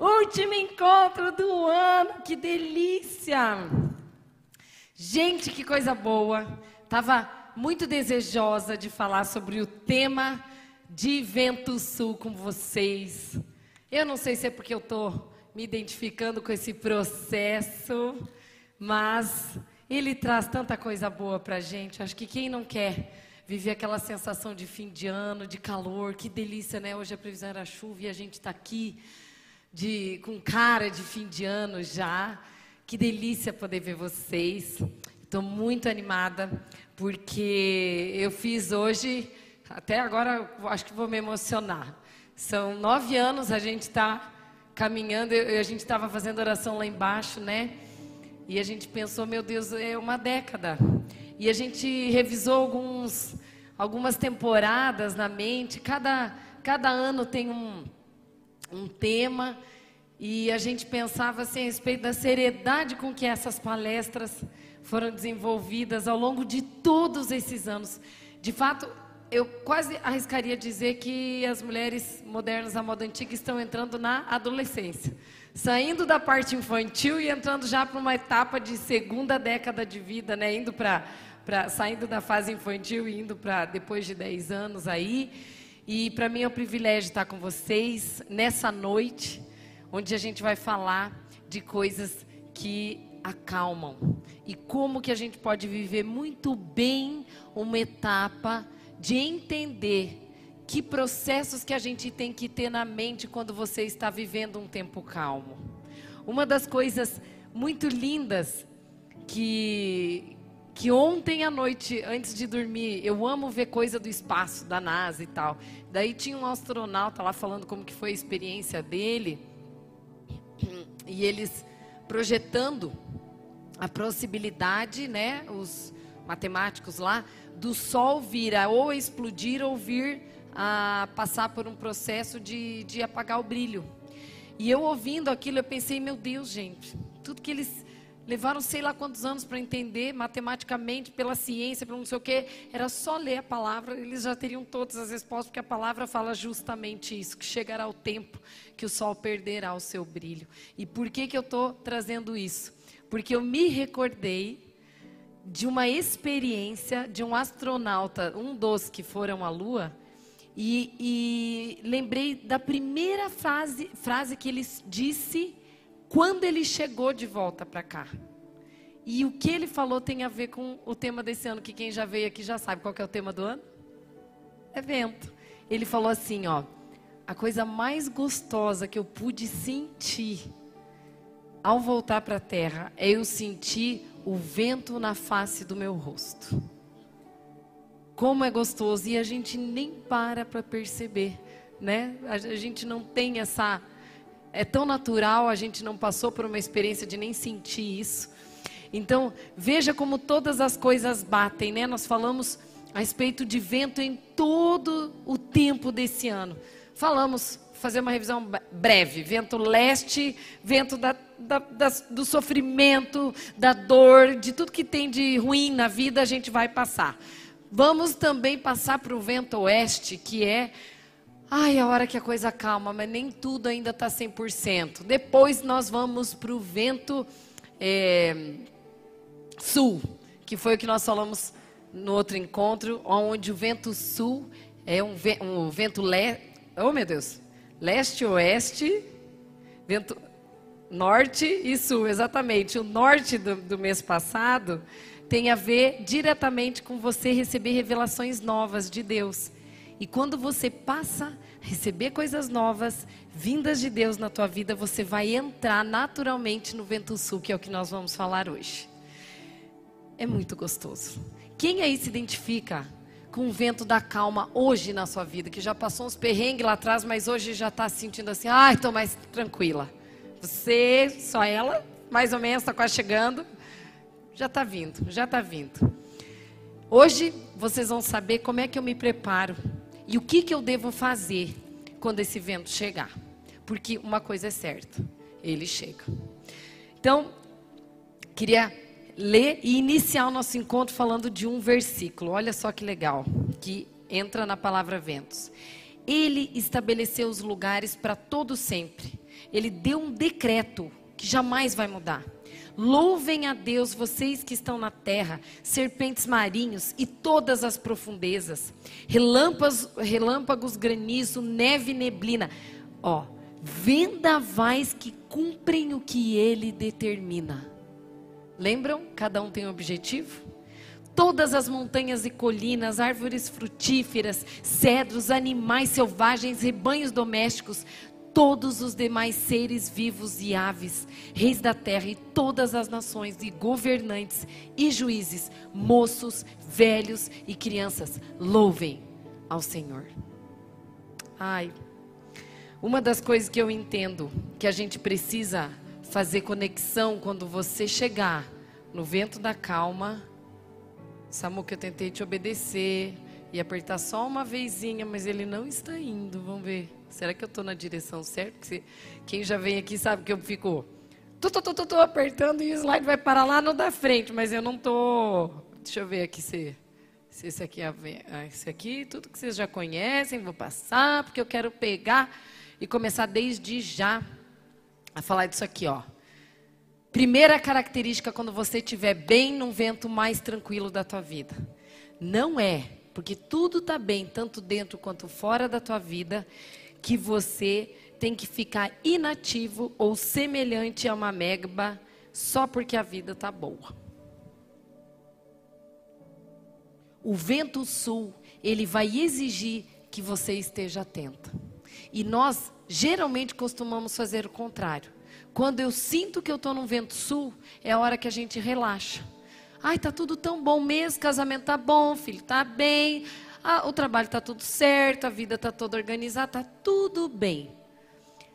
Último encontro do ano, que delícia! Gente, que coisa boa. Tava muito desejosa de falar sobre o tema de Vento Sul com vocês. Eu não sei se é porque eu estou me identificando com esse processo, mas ele traz tanta coisa boa para gente. Acho que quem não quer viver aquela sensação de fim de ano, de calor, que delícia, né? Hoje a previsão era chuva e a gente está aqui de, com cara de fim de ano já. Que delícia poder ver vocês. Estou muito animada, porque eu fiz hoje, até agora acho que vou me emocionar. São nove anos a gente está caminhando, eu, a gente estava fazendo oração lá embaixo, né? E a gente pensou, meu Deus, é uma década. E a gente revisou alguns, algumas temporadas na mente, cada, cada ano tem um um tema e a gente pensava assim, a respeito da seriedade com que essas palestras foram desenvolvidas ao longo de todos esses anos. De fato, eu quase arriscaria dizer que as mulheres modernas da moda antiga estão entrando na adolescência, saindo da parte infantil e entrando já para uma etapa de segunda década de vida, né? Indo para, saindo da fase infantil e indo para depois de 10 anos aí. E para mim é um privilégio estar com vocês nessa noite, onde a gente vai falar de coisas que acalmam e como que a gente pode viver muito bem uma etapa de entender que processos que a gente tem que ter na mente quando você está vivendo um tempo calmo. Uma das coisas muito lindas que que ontem à noite, antes de dormir, eu amo ver coisa do espaço, da NASA e tal. Daí tinha um astronauta lá falando como que foi a experiência dele. E eles projetando a possibilidade, né, os matemáticos lá, do Sol vir a ou explodir ou vir a passar por um processo de, de apagar o brilho. E eu ouvindo aquilo, eu pensei, meu Deus, gente, tudo que eles Levaram sei lá quantos anos para entender matematicamente, pela ciência, pelo não sei o quê. Era só ler a palavra, eles já teriam todas as respostas, porque a palavra fala justamente isso: que chegará o tempo que o sol perderá o seu brilho. E por que, que eu estou trazendo isso? Porque eu me recordei de uma experiência de um astronauta, um dos que foram à Lua, e, e lembrei da primeira frase, frase que ele disse quando ele chegou de volta para cá. E o que ele falou tem a ver com o tema desse ano, que quem já veio aqui já sabe qual é o tema do ano? Evento. Ele falou assim, ó, a coisa mais gostosa que eu pude sentir ao voltar para a terra é eu sentir o vento na face do meu rosto. Como é gostoso e a gente nem para para perceber, né? A gente não tem essa é tão natural, a gente não passou por uma experiência de nem sentir isso. Então, veja como todas as coisas batem, né? Nós falamos a respeito de vento em todo o tempo desse ano. Falamos, fazer uma revisão breve: vento leste, vento da, da, da, do sofrimento, da dor, de tudo que tem de ruim na vida, a gente vai passar. Vamos também passar para o vento oeste, que é Ai, a hora que a coisa calma, mas nem tudo ainda está 100%. Depois nós vamos para o vento é, sul, que foi o que nós falamos no outro encontro, onde o vento sul é um, um vento leste. Oh, meu Deus! Leste-oeste, vento norte e sul, exatamente. O norte do, do mês passado tem a ver diretamente com você receber revelações novas de Deus. E quando você passa a receber coisas novas, vindas de Deus na tua vida, você vai entrar naturalmente no vento sul, que é o que nós vamos falar hoje. É muito gostoso. Quem aí se identifica com o vento da calma hoje na sua vida, que já passou uns perrengues lá atrás, mas hoje já está sentindo assim, ah, estou mais tranquila. Você, só ela, mais ou menos, está quase chegando. Já está vindo, já está vindo. Hoje vocês vão saber como é que eu me preparo e o que, que eu devo fazer quando esse vento chegar? Porque uma coisa é certa, ele chega. Então, queria ler e iniciar o nosso encontro falando de um versículo. Olha só que legal, que entra na palavra ventos. Ele estabeleceu os lugares para todo sempre. ele deu um decreto que jamais vai mudar. Louvem a Deus, vocês que estão na terra, serpentes marinhos e todas as profundezas, relâmpagos, relâmpagos granizo, neve e neblina. Ó, vendavais que cumprem o que ele determina. Lembram? Cada um tem um objetivo? Todas as montanhas e colinas, árvores frutíferas, cedros, animais selvagens, rebanhos domésticos, todos os demais seres vivos e aves, reis da terra e todas as nações, e governantes e juízes, moços, velhos e crianças, louvem ao Senhor. Ai, uma das coisas que eu entendo que a gente precisa fazer conexão quando você chegar no vento da calma. Samu, que eu tentei te obedecer e apertar só uma vezinha, mas ele não está indo. Vamos ver. Será que eu estou na direção certa? Quem já vem aqui sabe que eu fico tô, tô, tô, tô apertando e o slide vai parar lá no da frente, mas eu não tô. Deixa eu ver aqui se, se esse aqui é ah, esse aqui, tudo que vocês já conhecem, vou passar porque eu quero pegar e começar desde já a falar disso aqui, ó. Primeira característica quando você estiver bem num vento mais tranquilo da tua vida. Não é, porque tudo está bem, tanto dentro quanto fora da tua vida, que você tem que ficar inativo ou semelhante a uma megba só porque a vida está boa. O vento sul, ele vai exigir que você esteja atenta. E nós geralmente costumamos fazer o contrário. Quando eu sinto que eu estou num vento sul, é a hora que a gente relaxa. Ai, tá tudo tão bom mesmo, casamento tá bom, filho tá bem, ah, o trabalho tá tudo certo, a vida tá toda organizada, tá tudo bem.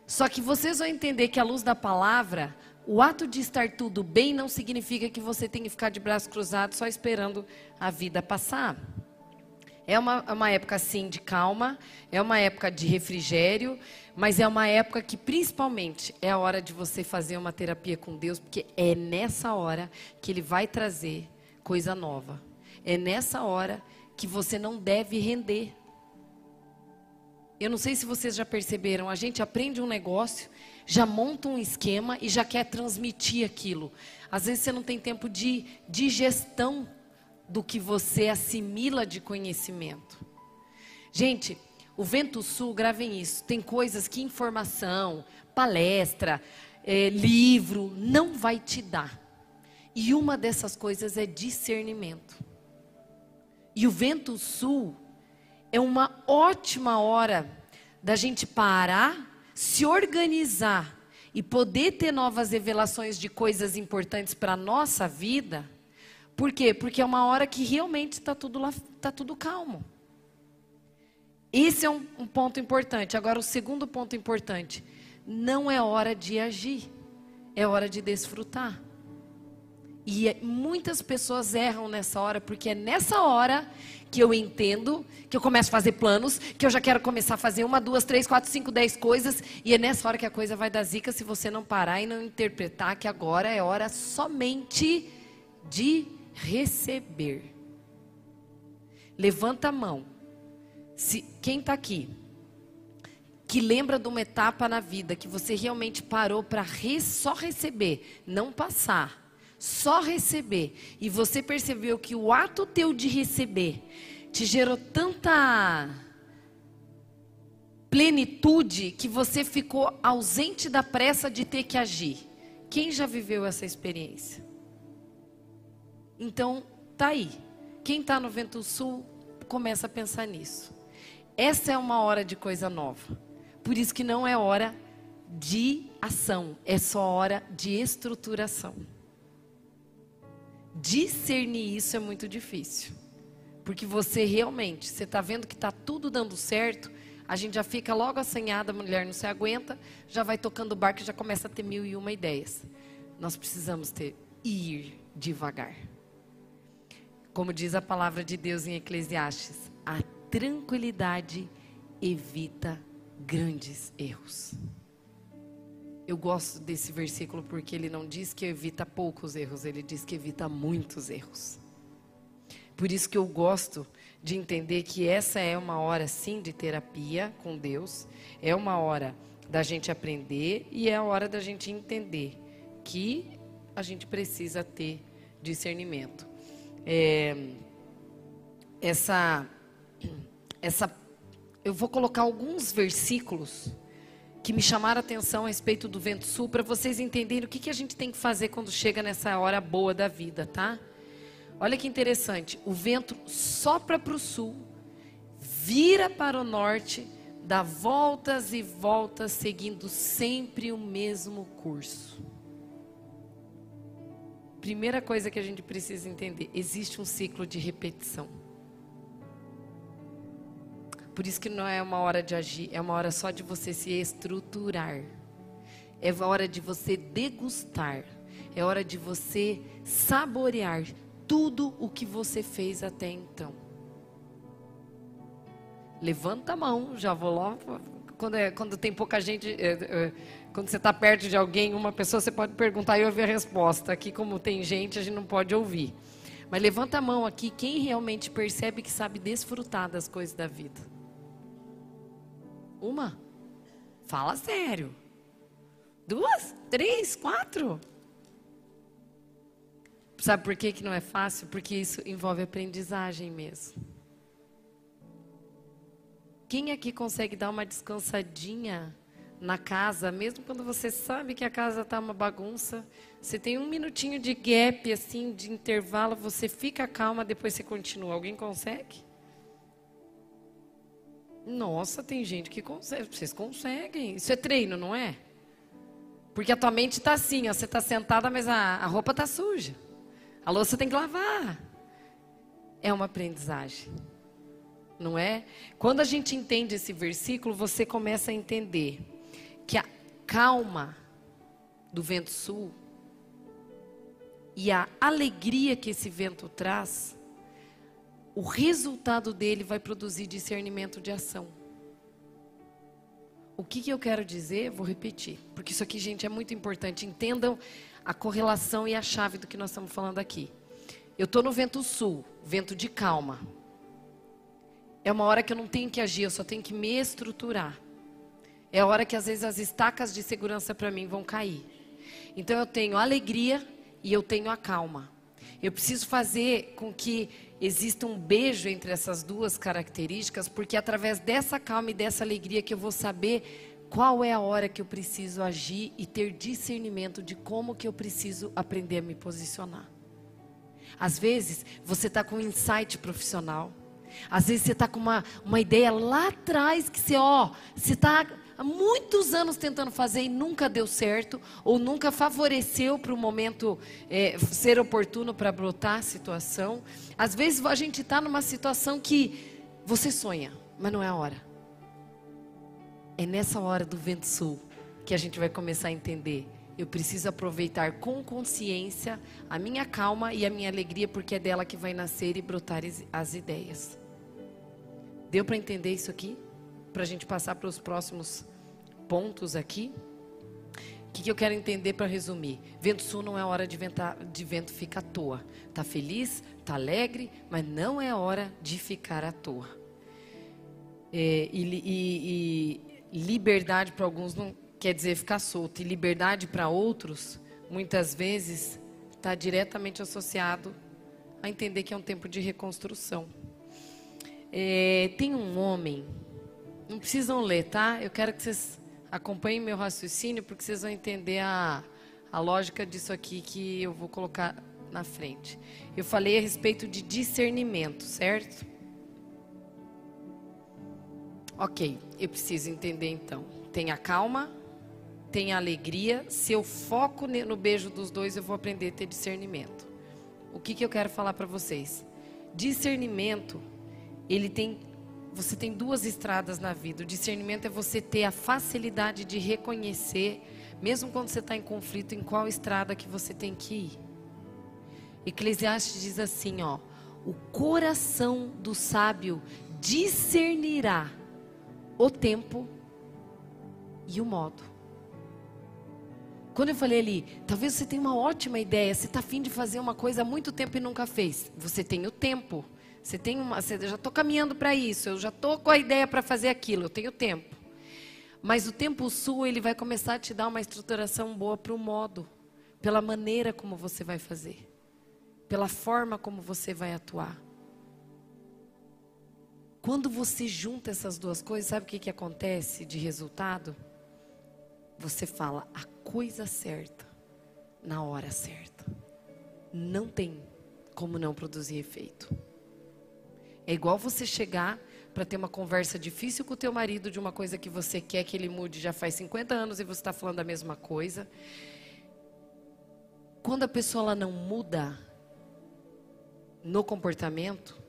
Só que vocês vão entender que à luz da palavra, o ato de estar tudo bem não significa que você tem que ficar de braços cruzados só esperando a vida passar. É uma, é uma época, sim, de calma, é uma época de refrigério, mas é uma época que, principalmente, é a hora de você fazer uma terapia com Deus, porque é nessa hora que Ele vai trazer coisa nova. É nessa hora que você não deve render. Eu não sei se vocês já perceberam, a gente aprende um negócio, já monta um esquema e já quer transmitir aquilo. Às vezes você não tem tempo de digestão do que você assimila de conhecimento. Gente, o Vento Sul, gravem isso, tem coisas que informação, palestra, é, livro, não vai te dar. E uma dessas coisas é discernimento. E o Vento Sul é uma ótima hora da gente parar, se organizar e poder ter novas revelações de coisas importantes para a nossa vida por quê? Porque é uma hora que realmente está tudo, lá, tá tudo calmo. Esse é um, um ponto importante. Agora, o segundo ponto importante: não é hora de agir, é hora de desfrutar. E é, muitas pessoas erram nessa hora, porque é nessa hora que eu entendo, que eu começo a fazer planos, que eu já quero começar a fazer uma, duas, três, quatro, cinco, dez coisas, e é nessa hora que a coisa vai dar zica se você não parar e não interpretar que agora é hora somente de receber. Levanta a mão. Se quem está aqui que lembra de uma etapa na vida que você realmente parou para re, só receber, não passar, só receber, e você percebeu que o ato teu de receber te gerou tanta plenitude que você ficou ausente da pressa de ter que agir. Quem já viveu essa experiência? Então, tá aí. Quem está no Vento Sul começa a pensar nisso. Essa é uma hora de coisa nova. Por isso que não é hora de ação, é só hora de estruturação. Discernir isso é muito difícil. Porque você realmente, você está vendo que está tudo dando certo, a gente já fica logo assanhada, a mulher não se aguenta, já vai tocando o barco e já começa a ter mil e uma ideias. Nós precisamos ter ir devagar. Como diz a palavra de Deus em Eclesiastes, a tranquilidade evita grandes erros. Eu gosto desse versículo porque ele não diz que evita poucos erros, ele diz que evita muitos erros. Por isso que eu gosto de entender que essa é uma hora sim de terapia com Deus, é uma hora da gente aprender e é a hora da gente entender que a gente precisa ter discernimento. É, essa, essa, eu vou colocar alguns versículos que me chamaram a atenção a respeito do vento sul para vocês entenderem o que, que a gente tem que fazer quando chega nessa hora boa da vida, tá? Olha que interessante, o vento sopra para o sul, vira para o norte, dá voltas e voltas, seguindo sempre o mesmo curso. Primeira coisa que a gente precisa entender: existe um ciclo de repetição. Por isso que não é uma hora de agir, é uma hora só de você se estruturar. É hora de você degustar. É hora de você saborear tudo o que você fez até então. Levanta a mão, já vou lá. Quando, é, quando tem pouca gente, é, é, quando você está perto de alguém, uma pessoa, você pode perguntar e ouvir a resposta. Aqui, como tem gente, a gente não pode ouvir. Mas levanta a mão aqui quem realmente percebe que sabe desfrutar das coisas da vida. Uma? Fala sério. Duas? Três? Quatro? Sabe por que, que não é fácil? Porque isso envolve aprendizagem mesmo. Quem aqui consegue dar uma descansadinha na casa, mesmo quando você sabe que a casa está uma bagunça? Você tem um minutinho de gap, assim, de intervalo, você fica calma, depois você continua. Alguém consegue? Nossa, tem gente que consegue. Vocês conseguem. Isso é treino, não é? Porque a tua mente está assim, ó, você está sentada, mas a, a roupa está suja. A louça tem que lavar. É uma aprendizagem. Não é? Quando a gente entende esse versículo, você começa a entender que a calma do vento sul e a alegria que esse vento traz, o resultado dele vai produzir discernimento de ação. O que, que eu quero dizer? Vou repetir, porque isso aqui, gente, é muito importante. Entendam a correlação e a chave do que nós estamos falando aqui. Eu estou no vento sul, vento de calma. É uma hora que eu não tenho que agir, eu só tenho que me estruturar. É a hora que às vezes as estacas de segurança para mim vão cair. Então eu tenho alegria e eu tenho a calma. Eu preciso fazer com que exista um beijo entre essas duas características, porque é através dessa calma e dessa alegria que eu vou saber qual é a hora que eu preciso agir e ter discernimento de como que eu preciso aprender a me posicionar. Às vezes, você está com um insight profissional. Às vezes, você está com uma, uma ideia lá atrás que você, ó, você está há muitos anos tentando fazer e nunca deu certo, ou nunca favoreceu para o momento é, ser oportuno para brotar a situação. Às vezes, a gente está numa situação que você sonha, mas não é a hora. É nessa hora do vento sul que a gente vai começar a entender. Eu preciso aproveitar com consciência a minha calma e a minha alegria, porque é dela que vai nascer e brotar as ideias. Deu para entender isso aqui? Para a gente passar para os próximos pontos aqui? O que, que eu quero entender para resumir? Vento sul não é hora de, ventar, de vento ficar à toa. Tá feliz, tá alegre, mas não é hora de ficar à toa. É, e, e, liberdade para alguns não quer dizer ficar solto, e liberdade para outros, muitas vezes, está diretamente associado a entender que é um tempo de reconstrução. É, tem um homem, não precisam ler, tá? Eu quero que vocês acompanhem meu raciocínio, porque vocês vão entender a, a lógica disso aqui que eu vou colocar na frente. Eu falei a respeito de discernimento, certo? Ok, eu preciso entender então. Tem a calma, tem a alegria. Se eu foco no beijo dos dois, eu vou aprender a ter discernimento. O que, que eu quero falar para vocês? Discernimento, ele tem. Você tem duas estradas na vida. O discernimento é você ter a facilidade de reconhecer, mesmo quando você está em conflito, em qual estrada que você tem que ir. Eclesiastes diz assim, ó: o coração do sábio discernirá o tempo e o modo. Quando eu falei ali, talvez você tenha uma ótima ideia, você está afim de fazer uma coisa há muito tempo e nunca fez. Você tem o tempo. Você tem uma. Você, já estou caminhando para isso, eu já estou com a ideia para fazer aquilo, eu tenho tempo. Mas o tempo sul, ele vai começar a te dar uma estruturação boa para o modo, pela maneira como você vai fazer, pela forma como você vai atuar. Quando você junta essas duas coisas, sabe o que, que acontece de resultado? Você fala a coisa certa, na hora certa. Não tem como não produzir efeito. É igual você chegar para ter uma conversa difícil com o teu marido de uma coisa que você quer que ele mude já faz 50 anos e você está falando a mesma coisa. Quando a pessoa não muda no comportamento,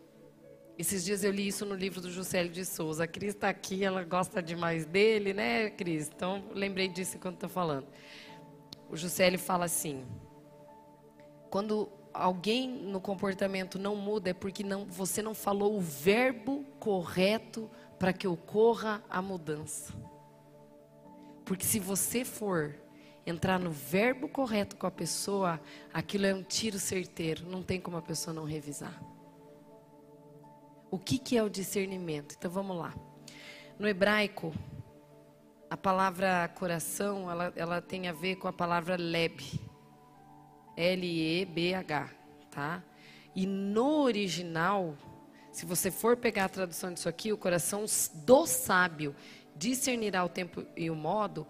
esses dias eu li isso no livro do Juscelio de Souza. A Cris está aqui, ela gosta demais dele, né, Cris? Então, lembrei disso enquanto estou falando. O Juscelio fala assim: quando alguém no comportamento não muda, é porque não, você não falou o verbo correto para que ocorra a mudança. Porque se você for entrar no verbo correto com a pessoa, aquilo é um tiro certeiro, não tem como a pessoa não revisar. O que, que é o discernimento? Então vamos lá. No hebraico, a palavra coração, ela, ela tem a ver com a palavra leb. L-E-B-H, tá? E no original, se você for pegar a tradução disso aqui, o coração do sábio discernirá o tempo e o modo,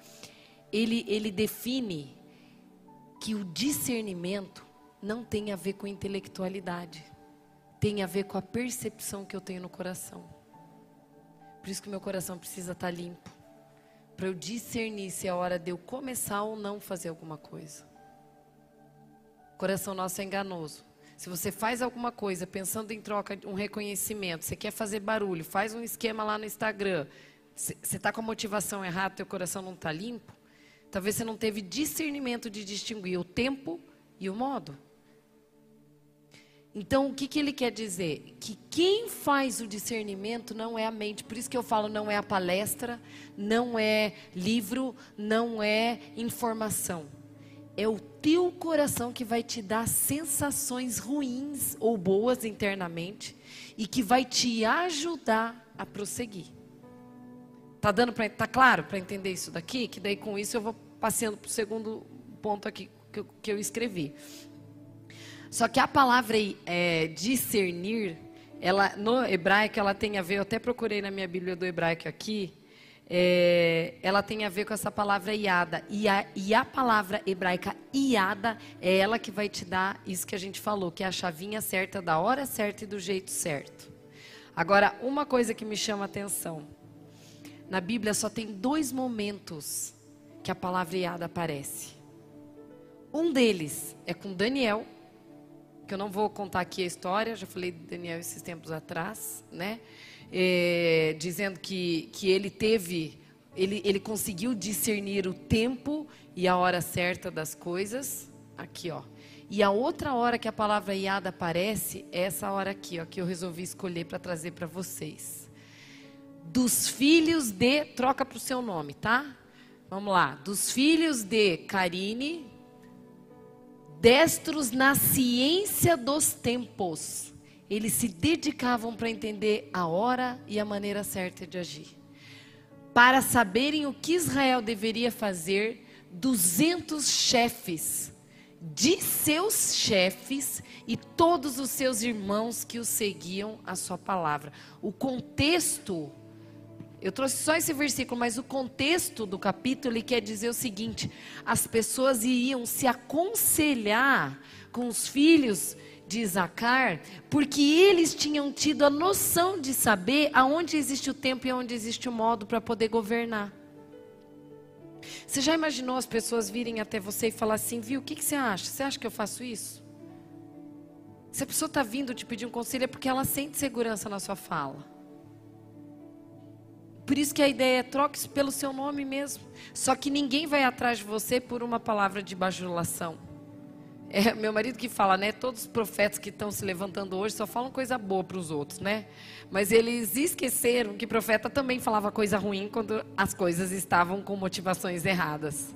ele, ele define que o discernimento não tem a ver com intelectualidade tem a ver com a percepção que eu tenho no coração. Por isso que meu coração precisa estar limpo. Para eu discernir se é hora de eu começar ou não fazer alguma coisa. Coração nosso é enganoso. Se você faz alguma coisa pensando em troca de um reconhecimento, você quer fazer barulho, faz um esquema lá no Instagram, você está com a motivação errada, teu coração não está limpo, talvez você não teve discernimento de distinguir o tempo e o modo. Então, o que, que ele quer dizer? Que quem faz o discernimento não é a mente. Por isso que eu falo, não é a palestra, não é livro, não é informação. É o teu coração que vai te dar sensações ruins ou boas internamente e que vai te ajudar a prosseguir. Tá dando para tá claro para entender isso daqui? Que daí com isso eu vou passando para o segundo ponto aqui que eu, que eu escrevi. Só que a palavra é, discernir, ela no hebraico ela tem a ver, eu até procurei na minha Bíblia do hebraico aqui, é, ela tem a ver com essa palavra iada. E a, e a palavra hebraica iada é ela que vai te dar isso que a gente falou, que é a chavinha certa, da hora certa e do jeito certo. Agora, uma coisa que me chama a atenção. Na Bíblia só tem dois momentos que a palavra iada aparece. Um deles é com Daniel, que eu não vou contar aqui a história, já falei de Daniel esses tempos atrás, né? É, dizendo que, que ele teve, ele, ele conseguiu discernir o tempo e a hora certa das coisas. Aqui, ó. E a outra hora que a palavra iada aparece é essa hora aqui, ó, que eu resolvi escolher para trazer para vocês. Dos filhos de, troca para o seu nome, tá? Vamos lá. Dos filhos de Karine, destros na ciência dos tempos. Eles se dedicavam para entender a hora e a maneira certa de agir. Para saberem o que Israel deveria fazer, 200 chefes de seus chefes e todos os seus irmãos que o seguiam a sua palavra. O contexto eu trouxe só esse versículo, mas o contexto do capítulo quer dizer o seguinte: as pessoas iriam se aconselhar com os filhos de Isacar, porque eles tinham tido a noção de saber aonde existe o tempo e aonde existe o modo para poder governar. Você já imaginou as pessoas virem até você e falar assim, viu, o que, que você acha? Você acha que eu faço isso? Se a pessoa está vindo te pedir um conselho é porque ela sente segurança na sua fala. Por isso que a ideia é troque-se pelo seu nome mesmo. Só que ninguém vai atrás de você por uma palavra de bajulação. É meu marido que fala, né? Todos os profetas que estão se levantando hoje só falam coisa boa para os outros, né? Mas eles esqueceram que profeta também falava coisa ruim quando as coisas estavam com motivações erradas.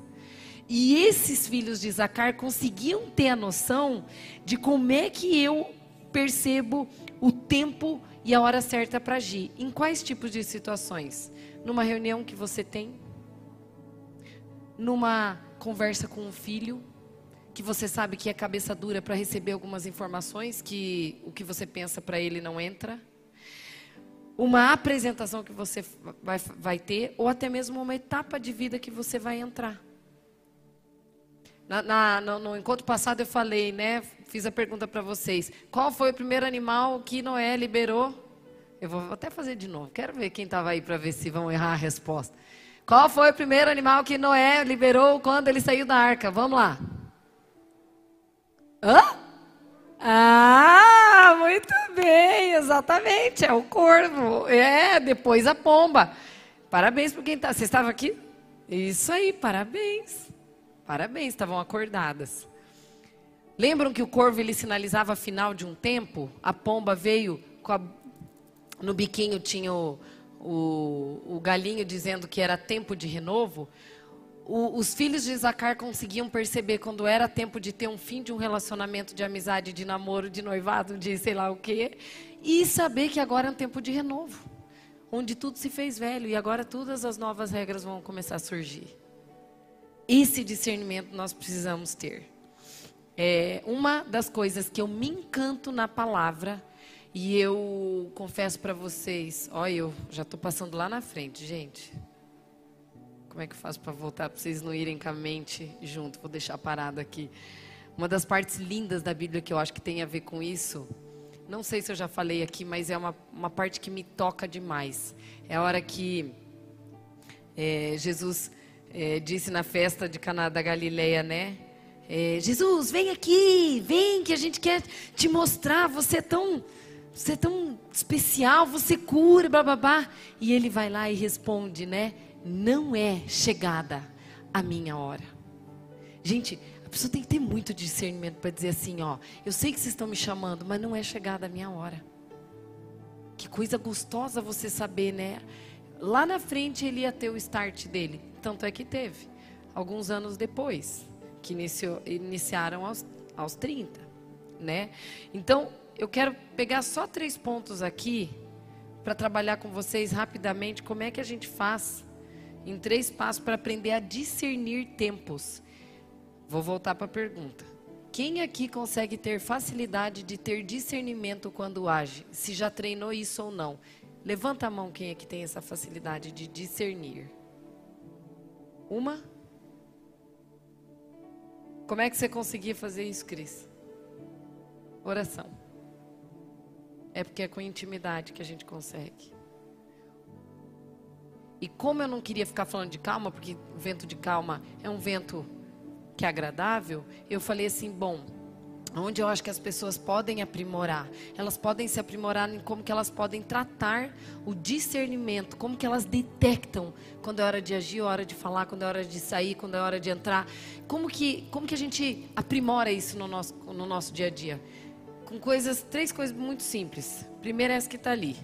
E esses filhos de Zacar conseguiam ter a noção de como é que eu percebo o tempo e a hora certa para agir. Em quais tipos de situações? Numa reunião que você tem, numa conversa com um filho, que você sabe que é cabeça dura para receber algumas informações, que o que você pensa para ele não entra. Uma apresentação que você vai, vai ter, ou até mesmo uma etapa de vida que você vai entrar. Na, na, no, no, encontro passado eu falei, né? Fiz a pergunta para vocês: qual foi o primeiro animal que Noé liberou? Eu vou até fazer de novo. Quero ver quem estava aí para ver se vão errar a resposta. Qual foi o primeiro animal que Noé liberou quando ele saiu da arca? Vamos lá. Hã? Ah, muito bem, exatamente. É o corvo. É, depois a pomba. Parabéns para quem está. Você estava aqui? Isso aí, parabéns. Parabéns, estavam acordadas. Lembram que o corvo ele sinalizava final de um tempo? A pomba veio a no biquinho tinha o, o, o galinho dizendo que era tempo de renovo, o, os filhos de Isacar conseguiam perceber quando era tempo de ter um fim de um relacionamento de amizade, de namoro, de noivado, de sei lá o quê, e saber que agora é um tempo de renovo, onde tudo se fez velho e agora todas as novas regras vão começar a surgir. Esse discernimento nós precisamos ter. É, uma das coisas que eu me encanto na palavra e eu confesso para vocês, olha, eu já estou passando lá na frente, gente. Como é que eu faço para voltar para vocês não irem com a mente junto? Vou deixar parado aqui. Uma das partes lindas da Bíblia que eu acho que tem a ver com isso, não sei se eu já falei aqui, mas é uma, uma parte que me toca demais. É a hora que é, Jesus é, disse na festa de Caná da Galileia, né? É, Jesus, vem aqui, vem que a gente quer te mostrar. Você é tão você é tão especial, você cura, blá. E ele vai lá e responde, né? Não é chegada a minha hora. Gente, a pessoa tem que ter muito discernimento para dizer assim, ó, eu sei que vocês estão me chamando, mas não é chegada a minha hora. Que coisa gostosa você saber, né? Lá na frente ele ia ter o start dele. Tanto é que teve. Alguns anos depois, que iniciou, iniciaram aos, aos 30, né? Então, eu quero pegar só três pontos aqui para trabalhar com vocês rapidamente como é que a gente faz em três passos para aprender a discernir tempos. Vou voltar para a pergunta. Quem aqui consegue ter facilidade de ter discernimento quando age? Se já treinou isso ou não? Levanta a mão quem aqui tem essa facilidade de discernir. Uma? Como é que você conseguia fazer isso, Cris? Oração. É porque é com intimidade que a gente consegue. E como eu não queria ficar falando de calma, porque o vento de calma é um vento que é agradável, eu falei assim, bom, onde eu acho que as pessoas podem aprimorar, elas podem se aprimorar em como que elas podem tratar o discernimento, como que elas detectam quando é hora de agir, hora de falar, quando é hora de sair, quando é hora de entrar, como que como que a gente aprimora isso no nosso no nosso dia a dia? com coisas, três coisas muito simples. Primeiro é essa que está ali.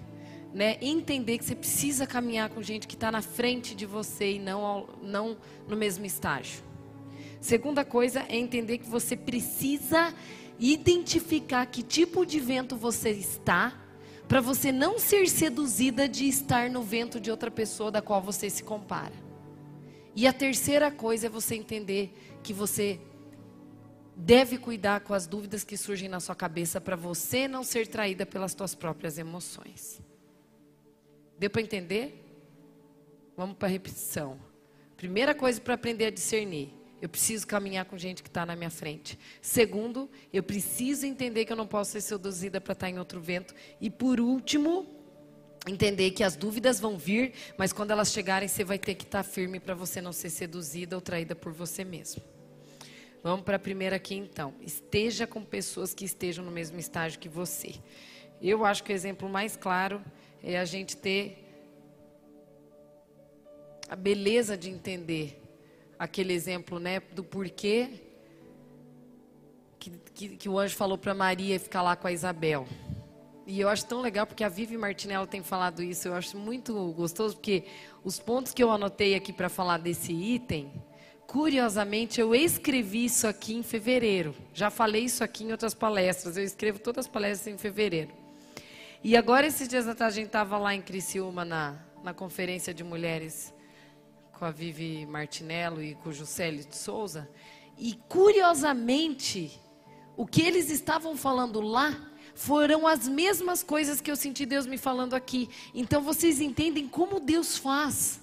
Né? Entender que você precisa caminhar com gente que está na frente de você e não, ao, não no mesmo estágio. Segunda coisa é entender que você precisa identificar que tipo de vento você está para você não ser seduzida de estar no vento de outra pessoa da qual você se compara. E a terceira coisa é você entender que você deve cuidar com as dúvidas que surgem na sua cabeça para você não ser traída pelas suas próprias emoções. Deu para entender? Vamos para a repetição. Primeira coisa para aprender a discernir. Eu preciso caminhar com gente que está na minha frente. Segundo, eu preciso entender que eu não posso ser seduzida para estar tá em outro vento. E por último, entender que as dúvidas vão vir, mas quando elas chegarem, você vai ter que estar tá firme para você não ser seduzida ou traída por você mesmo. Vamos para a primeira aqui então. Esteja com pessoas que estejam no mesmo estágio que você. Eu acho que o exemplo mais claro é a gente ter a beleza de entender aquele exemplo, né, do porquê que, que, que o anjo falou para Maria ficar lá com a Isabel. E eu acho tão legal porque a Vivi Martinello tem falado isso. Eu acho muito gostoso porque os pontos que eu anotei aqui para falar desse item Curiosamente, eu escrevi isso aqui em fevereiro. Já falei isso aqui em outras palestras. Eu escrevo todas as palestras em fevereiro. E agora, esses dias atrás, a gente estava lá em Criciúma, na, na conferência de mulheres, com a Vivi Martinello e com o Juscelio de Souza. E curiosamente, o que eles estavam falando lá foram as mesmas coisas que eu senti Deus me falando aqui. Então vocês entendem como Deus faz.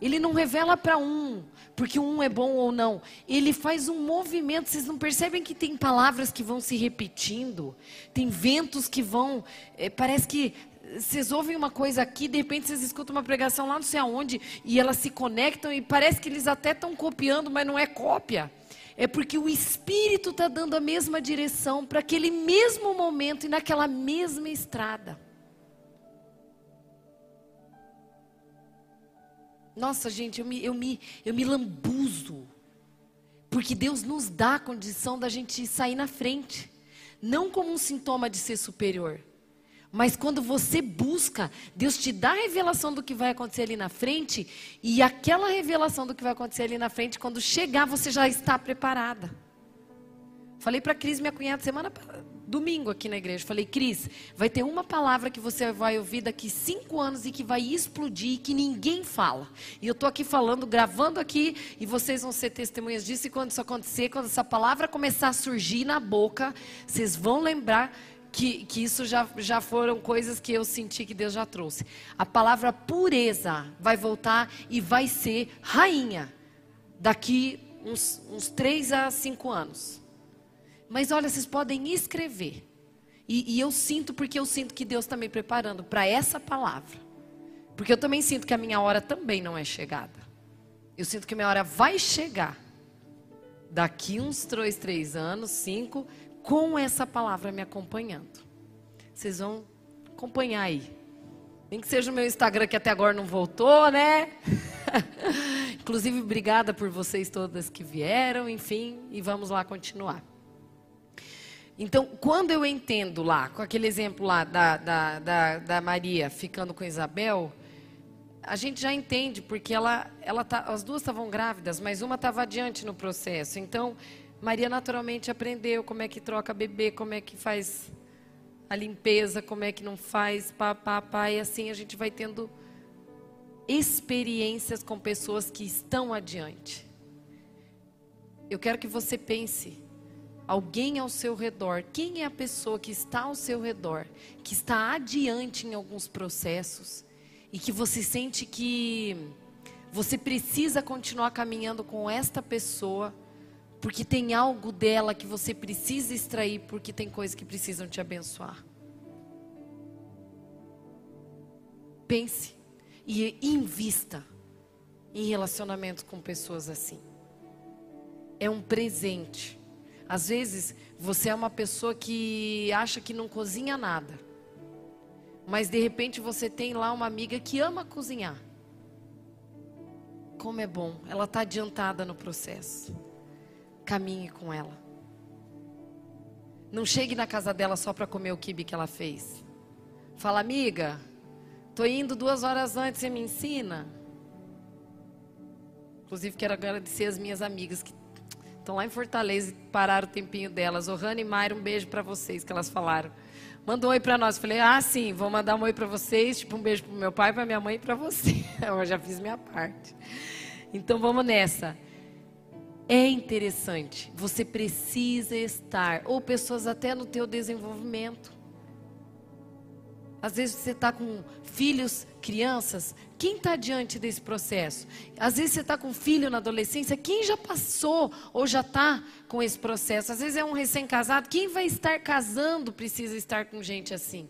Ele não revela para um, porque um é bom ou não. Ele faz um movimento. Vocês não percebem que tem palavras que vão se repetindo? Tem ventos que vão. É, parece que vocês ouvem uma coisa aqui, de repente vocês escutam uma pregação lá não sei aonde, e elas se conectam e parece que eles até estão copiando, mas não é cópia. É porque o Espírito está dando a mesma direção para aquele mesmo momento e naquela mesma estrada. Nossa, gente, eu me, eu me, eu me lambuzo. Porque Deus nos dá a condição da gente sair na frente. Não como um sintoma de ser superior. Mas quando você busca, Deus te dá a revelação do que vai acontecer ali na frente, e aquela revelação do que vai acontecer ali na frente, quando chegar, você já está preparada. Falei para a Cris, minha cunhada, semana domingo aqui na igreja. Falei, Cris, vai ter uma palavra que você vai ouvir daqui cinco anos e que vai explodir e que ninguém fala. E eu estou aqui falando, gravando aqui, e vocês vão ser testemunhas disso. E quando isso acontecer, quando essa palavra começar a surgir na boca, vocês vão lembrar que, que isso já, já foram coisas que eu senti que Deus já trouxe. A palavra pureza vai voltar e vai ser rainha daqui uns, uns três a cinco anos. Mas olha, vocês podem escrever. E, e eu sinto, porque eu sinto que Deus está me preparando para essa palavra. Porque eu também sinto que a minha hora também não é chegada. Eu sinto que a minha hora vai chegar. Daqui uns dois, três anos, cinco, com essa palavra me acompanhando. Vocês vão acompanhar aí. Nem que seja o meu Instagram que até agora não voltou, né? Inclusive, obrigada por vocês todas que vieram, enfim, e vamos lá continuar. Então, quando eu entendo lá, com aquele exemplo lá da, da, da, da Maria ficando com Isabel, a gente já entende, porque ela, ela tá, as duas estavam grávidas, mas uma estava adiante no processo. Então, Maria naturalmente aprendeu como é que troca bebê, como é que faz a limpeza, como é que não faz, pá, pá, pá, e assim a gente vai tendo experiências com pessoas que estão adiante. Eu quero que você pense, alguém ao seu redor, quem é a pessoa que está ao seu redor, que está adiante em alguns processos e que você sente que você precisa continuar caminhando com esta pessoa porque tem algo dela que você precisa extrair, porque tem coisas que precisam te abençoar. Pense e invista em relacionamentos com pessoas assim. É um presente. Às vezes, você é uma pessoa que acha que não cozinha nada. Mas de repente você tem lá uma amiga que ama cozinhar. Como é bom, ela está adiantada no processo caminhe com ela. Não chegue na casa dela só para comer o quibe que ela fez. Fala, amiga, tô indo duas horas antes, você me ensina? Inclusive, quero agradecer as minhas amigas que estão lá em Fortaleza pararam o tempinho delas. Ohana e Mayra, um beijo para vocês que elas falaram. Manda um oi para nós. Falei, ah, sim, vou mandar um oi para vocês. Tipo, um beijo para meu pai, para minha mãe e para você. Eu já fiz minha parte. Então, vamos nessa é interessante. Você precisa estar, ou pessoas até no teu desenvolvimento. Às vezes você está com filhos, crianças, quem está diante desse processo? Às vezes você está com filho na adolescência, quem já passou ou já está com esse processo? Às vezes é um recém-casado, quem vai estar casando precisa estar com gente assim.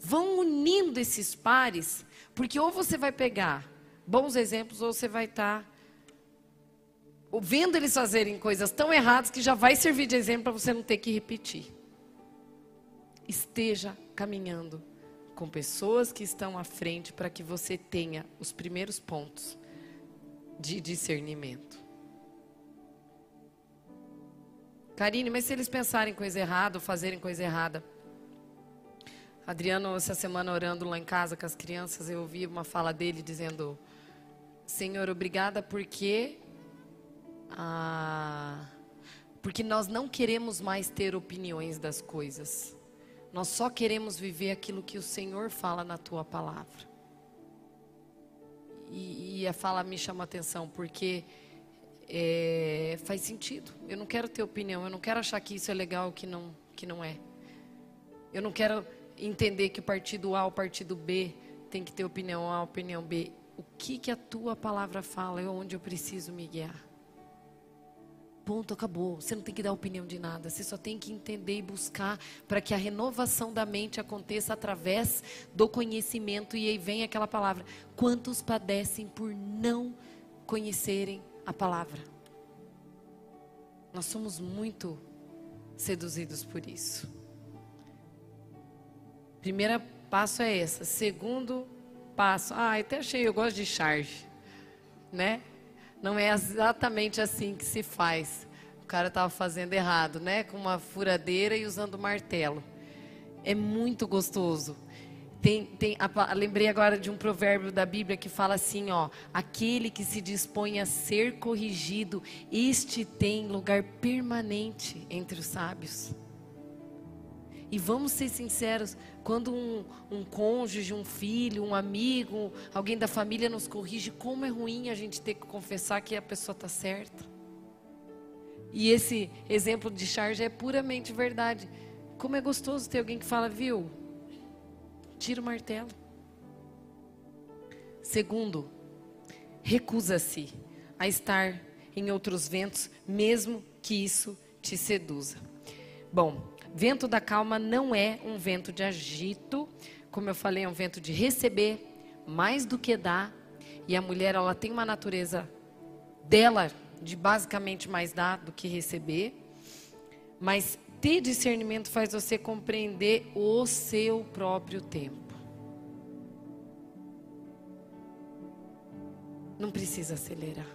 Vão unindo esses pares, porque ou você vai pegar bons exemplos, ou você vai estar tá vendo eles fazerem coisas tão erradas que já vai servir de exemplo para você não ter que repetir. Esteja caminhando com pessoas que estão à frente para que você tenha os primeiros pontos de discernimento. Karine, mas se eles pensarem coisa errada ou fazerem coisa errada? Adriano, essa semana orando lá em casa com as crianças, eu ouvi uma fala dele dizendo: Senhor, obrigada porque ah, porque nós não queremos mais ter opiniões das coisas. Nós só queremos viver aquilo que o Senhor fala na tua palavra. e, e a fala me chama a atenção, porque é, faz sentido. Eu não quero ter opinião, eu não quero achar que isso é legal que não, que não é. Eu não quero entender que o partido A, o partido B tem que ter opinião A, opinião B. O que, que a tua palavra fala é onde eu preciso me guiar. Ponto, acabou. Você não tem que dar opinião de nada. Você só tem que entender e buscar para que a renovação da mente aconteça através do conhecimento. E aí vem aquela palavra: quantos padecem por não conhecerem a palavra? Nós somos muito seduzidos por isso. Primeiro passo é essa. Segundo passo, ah, até achei, eu gosto de charge, né? Não é exatamente assim que se faz. O cara estava fazendo errado, né? Com uma furadeira e usando martelo. É muito gostoso. Tem, tem, a, lembrei agora de um provérbio da Bíblia que fala assim, ó, aquele que se dispõe a ser corrigido, este tem lugar permanente entre os sábios. E vamos ser sinceros, quando um, um cônjuge, um filho, um amigo, alguém da família nos corrige, como é ruim a gente ter que confessar que a pessoa está certa. E esse exemplo de charge é puramente verdade. Como é gostoso ter alguém que fala, viu? Tira o martelo. Segundo, recusa-se a estar em outros ventos, mesmo que isso te seduza. Bom, Vento da calma não é um vento de agito, como eu falei, é um vento de receber mais do que dar. E a mulher, ela tem uma natureza dela de basicamente mais dar do que receber. Mas ter discernimento faz você compreender o seu próprio tempo. Não precisa acelerar.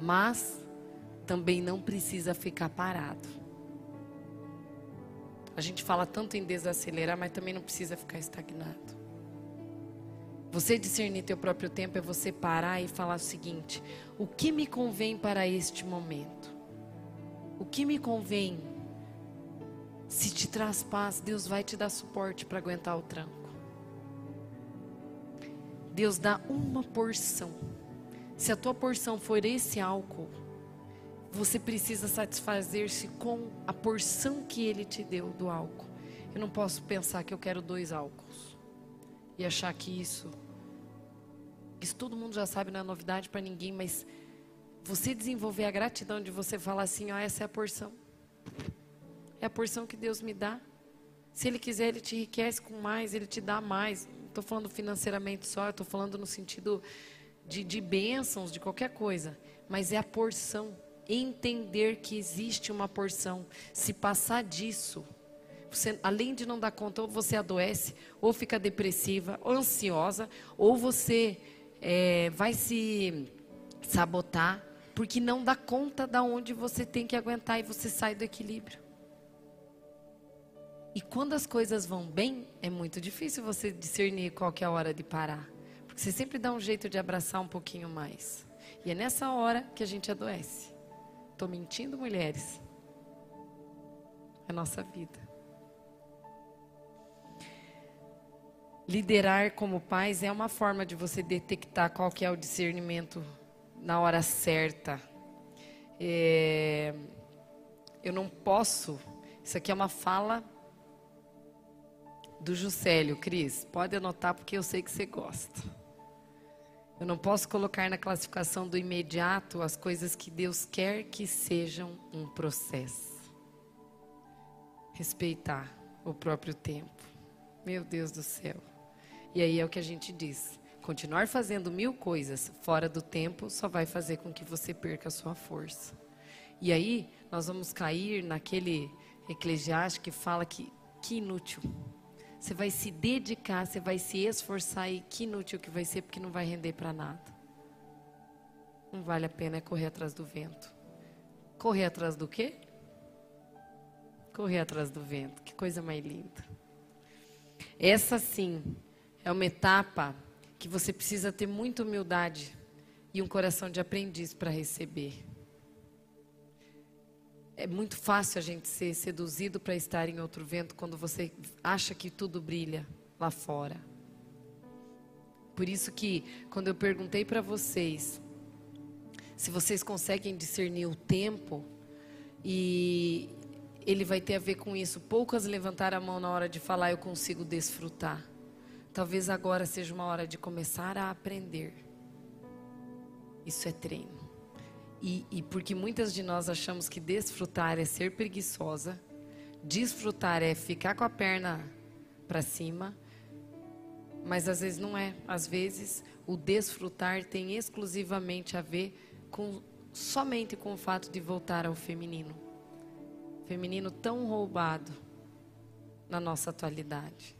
Mas também não precisa ficar parado. A gente fala tanto em desacelerar, mas também não precisa ficar estagnado. Você discernir teu próprio tempo é você parar e falar o seguinte: o que me convém para este momento? O que me convém? Se te traz paz, Deus vai te dar suporte para aguentar o tranco. Deus dá uma porção. Se a tua porção for esse álcool, você precisa satisfazer-se com a porção que ele te deu do álcool. Eu não posso pensar que eu quero dois álcools e achar que isso. Isso todo mundo já sabe, não é novidade para ninguém, mas você desenvolver a gratidão de você falar assim: ó, essa é a porção. É a porção que Deus me dá. Se Ele quiser, Ele te enriquece com mais, Ele te dá mais. Não estou falando financeiramente só, estou falando no sentido de, de bênçãos, de qualquer coisa. Mas é a porção entender que existe uma porção. Se passar disso, você, além de não dar conta, ou você adoece, ou fica depressiva, ou ansiosa, ou você é, vai se sabotar, porque não dá conta da onde você tem que aguentar e você sai do equilíbrio. E quando as coisas vão bem, é muito difícil você discernir qual é a hora de parar. Porque você sempre dá um jeito de abraçar um pouquinho mais. E é nessa hora que a gente adoece. Estou mentindo, mulheres? É nossa vida. Liderar como pais é uma forma de você detectar qual que é o discernimento na hora certa. É, eu não posso. Isso aqui é uma fala do Juscelio, Cris. Pode anotar porque eu sei que você gosta. Eu não posso colocar na classificação do imediato as coisas que Deus quer que sejam um processo. Respeitar o próprio tempo. Meu Deus do céu. E aí é o que a gente diz. Continuar fazendo mil coisas fora do tempo só vai fazer com que você perca a sua força. E aí nós vamos cair naquele eclesiástico que fala que, que inútil. Você vai se dedicar, você vai se esforçar e que inútil que vai ser porque não vai render para nada. Não vale a pena é correr atrás do vento. Correr atrás do quê? Correr atrás do vento. Que coisa mais linda. Essa sim é uma etapa que você precisa ter muita humildade e um coração de aprendiz para receber é muito fácil a gente ser seduzido para estar em outro vento quando você acha que tudo brilha lá fora. Por isso que quando eu perguntei para vocês se vocês conseguem discernir o tempo e ele vai ter a ver com isso. Poucas levantaram a mão na hora de falar eu consigo desfrutar. Talvez agora seja uma hora de começar a aprender. Isso é treino. E, e porque muitas de nós achamos que desfrutar é ser preguiçosa, desfrutar é ficar com a perna para cima, mas às vezes não é. Às vezes o desfrutar tem exclusivamente a ver com somente com o fato de voltar ao feminino. Feminino tão roubado na nossa atualidade.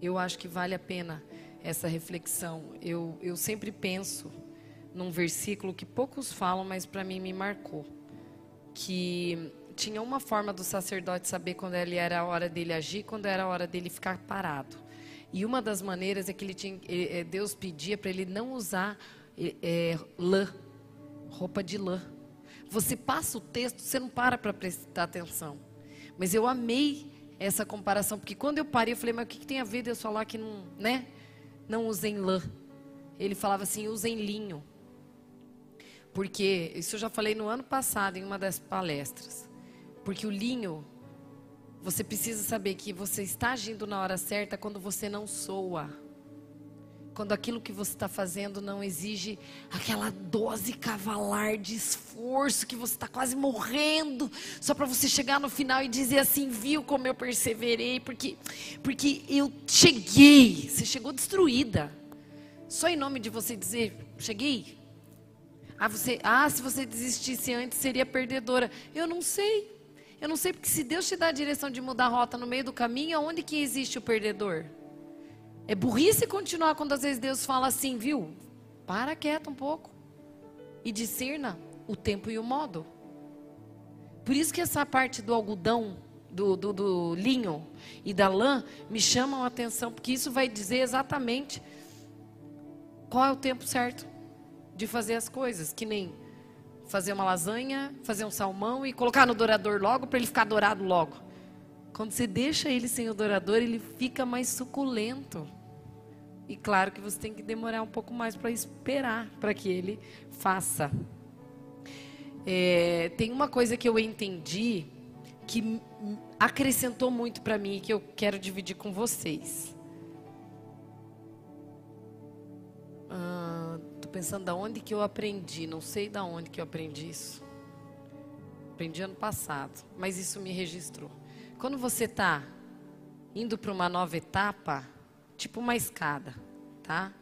Eu acho que vale a pena essa reflexão. Eu, eu sempre penso num versículo que poucos falam, mas para mim me marcou. Que tinha uma forma do sacerdote saber quando ele era a hora dele agir, quando era a hora dele ficar parado. E uma das maneiras é que ele tinha, Deus pedia para ele não usar é, lã, roupa de lã. Você passa o texto, você não para para prestar atenção. Mas eu amei essa comparação, porque quando eu parei, eu falei, mas o que, que tem a ver Deus falar que não, né? Não usem lã. Ele falava assim, usem linho. Porque, isso eu já falei no ano passado, em uma das palestras. Porque o linho, você precisa saber que você está agindo na hora certa quando você não soa. Quando aquilo que você está fazendo não exige aquela dose cavalar de esforço que você está quase morrendo, só para você chegar no final e dizer assim, viu como eu perseverei, porque, porque eu cheguei. Você chegou destruída. Só em nome de você dizer, cheguei. Ah, você, ah, se você desistisse antes seria perdedora. Eu não sei. Eu não sei porque se Deus te dá a direção de mudar a rota no meio do caminho, aonde que existe o perdedor? É burrice continuar quando às vezes Deus fala assim, viu? Para quieto um pouco. E discerna o tempo e o modo. Por isso que essa parte do algodão, do, do, do linho e da lã me chamam a atenção, porque isso vai dizer exatamente qual é o tempo certo de fazer as coisas. Que nem fazer uma lasanha, fazer um salmão e colocar no dourador logo para ele ficar dourado logo. Quando você deixa ele sem o dourador, ele fica mais suculento. E claro que você tem que demorar um pouco mais para esperar para que ele faça. É, tem uma coisa que eu entendi que acrescentou muito para mim e que eu quero dividir com vocês. Ah, pensando da onde que eu aprendi, não sei da onde que eu aprendi isso. Aprendi ano passado, mas isso me registrou. Quando você está indo para uma nova etapa, tipo uma escada, tá?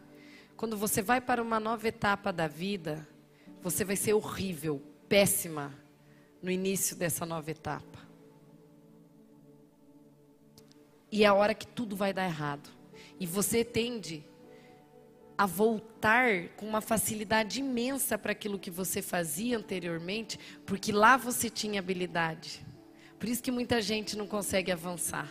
Quando você vai para uma nova etapa da vida, você vai ser horrível, péssima no início dessa nova etapa. E é a hora que tudo vai dar errado. E você tende a voltar com uma facilidade imensa para aquilo que você fazia anteriormente, porque lá você tinha habilidade. Por isso que muita gente não consegue avançar.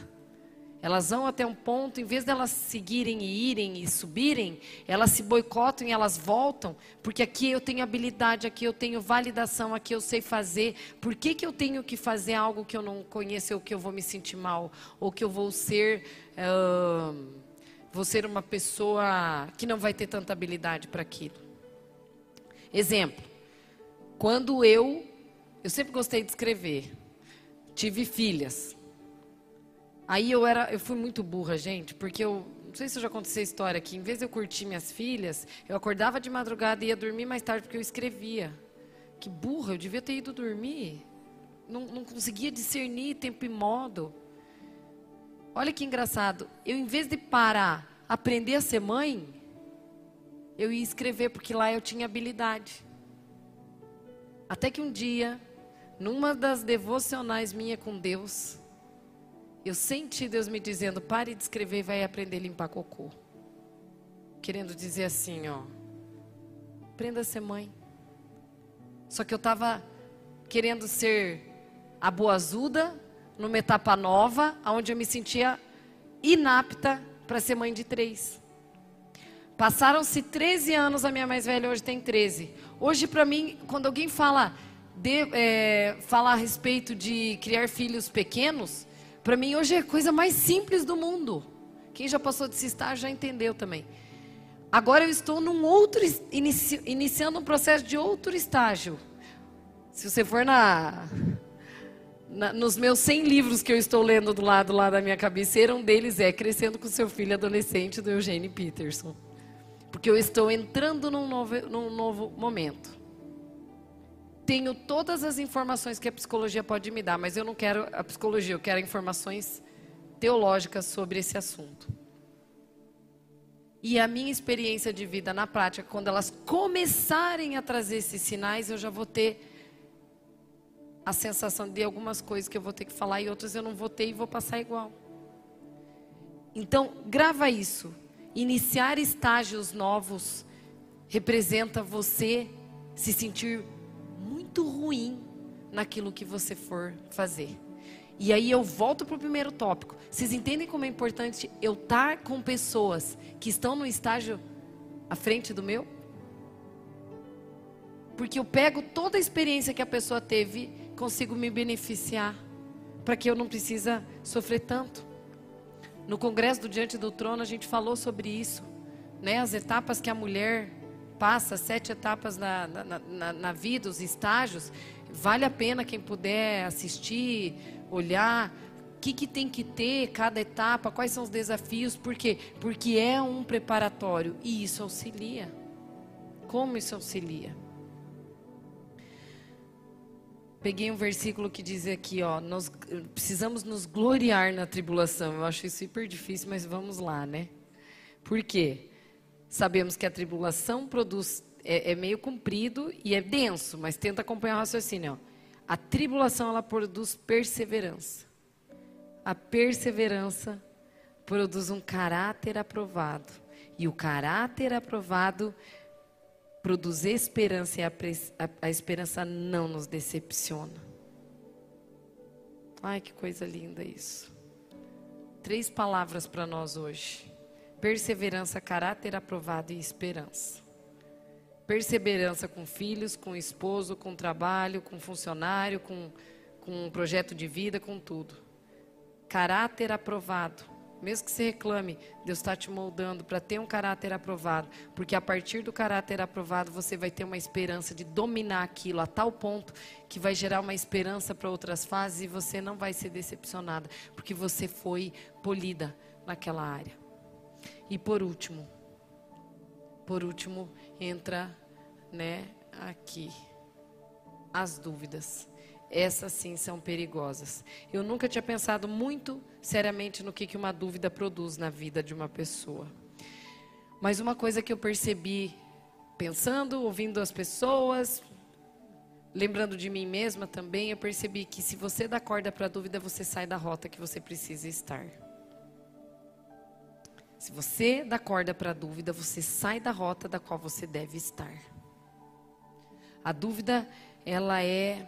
Elas vão até um ponto, em vez delas seguirem e irem e subirem, elas se boicotam e elas voltam, porque aqui eu tenho habilidade, aqui eu tenho validação, aqui eu sei fazer. Por que, que eu tenho que fazer algo que eu não conheço ou que eu vou me sentir mal? Ou que eu vou ser, uh, vou ser uma pessoa que não vai ter tanta habilidade para aquilo? Exemplo, quando eu, eu sempre gostei de escrever, tive filhas. Aí eu era, eu fui muito burra, gente, porque eu não sei se eu já contei essa história aqui. Em vez de eu curtir minhas filhas, eu acordava de madrugada e ia dormir mais tarde porque eu escrevia. Que burra, eu devia ter ido dormir. Não, não conseguia discernir tempo e modo. Olha que engraçado. Eu, em vez de parar, aprender a ser mãe, eu ia escrever porque lá eu tinha habilidade. Até que um dia, numa das devocionais minha com Deus, eu senti Deus me dizendo: pare de escrever e vai aprender a limpar cocô. Querendo dizer assim, ó. Aprenda a ser mãe. Só que eu estava querendo ser a boazuda numa etapa nova, onde eu me sentia inapta para ser mãe de três. Passaram-se 13 anos, a minha mais velha hoje tem 13. Hoje, para mim, quando alguém fala, de, é, fala a respeito de criar filhos pequenos, para mim hoje é a coisa mais simples do mundo. Quem já passou desse estágio já entendeu também. Agora eu estou num outro inici, iniciando um processo de outro estágio. Se você for na, na, nos meus 100 livros que eu estou lendo do lado lá da minha cabeceira, um deles é Crescendo com seu filho adolescente do Eugênio Peterson. Porque eu estou entrando num novo, num novo momento. Tenho todas as informações que a psicologia pode me dar, mas eu não quero a psicologia, eu quero informações teológicas sobre esse assunto. E a minha experiência de vida na prática, quando elas começarem a trazer esses sinais, eu já vou ter a sensação de algumas coisas que eu vou ter que falar e outras eu não vou ter e vou passar igual. Então, grava isso. Iniciar estágios novos representa você se sentir muito ruim naquilo que você for fazer. E aí eu volto para o primeiro tópico. Vocês entendem como é importante eu estar com pessoas que estão no estágio à frente do meu? Porque eu pego toda a experiência que a pessoa teve, consigo me beneficiar, para que eu não precisa sofrer tanto. No congresso do Diante do Trono a gente falou sobre isso, né? As etapas que a mulher passa, sete etapas na, na, na, na vida, os estágios. Vale a pena quem puder assistir, olhar, o que, que tem que ter cada etapa, quais são os desafios, por quê? Porque é um preparatório e isso auxilia. Como isso auxilia? Peguei um versículo que diz aqui, ó, nós precisamos nos gloriar na tribulação. Eu acho isso super difícil, mas vamos lá, né? Por quê? Sabemos que a tribulação produz é, é meio comprido e é denso, mas tenta acompanhar o raciocínio. Ó. A tribulação ela produz perseverança. A perseverança produz um caráter aprovado. E o caráter aprovado produz esperança e a, a, a esperança não nos decepciona. Ai, que coisa linda isso. Três palavras para nós hoje: perseverança, caráter aprovado e esperança. Perseverança com filhos, com esposo, com trabalho, com funcionário, com, com um projeto de vida, com tudo. Caráter aprovado. Mesmo que você reclame, Deus está te moldando para ter um caráter aprovado. Porque a partir do caráter aprovado, você vai ter uma esperança de dominar aquilo a tal ponto que vai gerar uma esperança para outras fases e você não vai ser decepcionada. Porque você foi polida naquela área. E por último, por último, entra, né, aqui as dúvidas. Essas sim são perigosas. Eu nunca tinha pensado muito seriamente no que, que uma dúvida produz na vida de uma pessoa. Mas uma coisa que eu percebi pensando, ouvindo as pessoas, lembrando de mim mesma também, eu percebi que se você dá corda para a dúvida, você sai da rota que você precisa estar. Se você dá corda para a dúvida, você sai da rota da qual você deve estar. A dúvida, ela é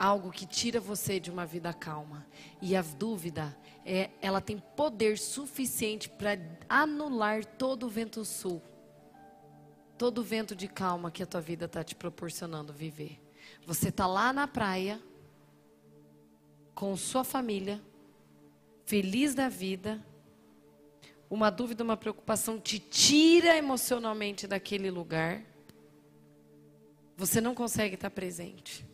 algo que tira você de uma vida calma. E a dúvida, é, ela tem poder suficiente para anular todo o vento sul. Todo o vento de calma que a tua vida está te proporcionando viver. Você está lá na praia, com sua família, feliz da vida, uma dúvida, uma preocupação te tira emocionalmente daquele lugar, você não consegue estar presente.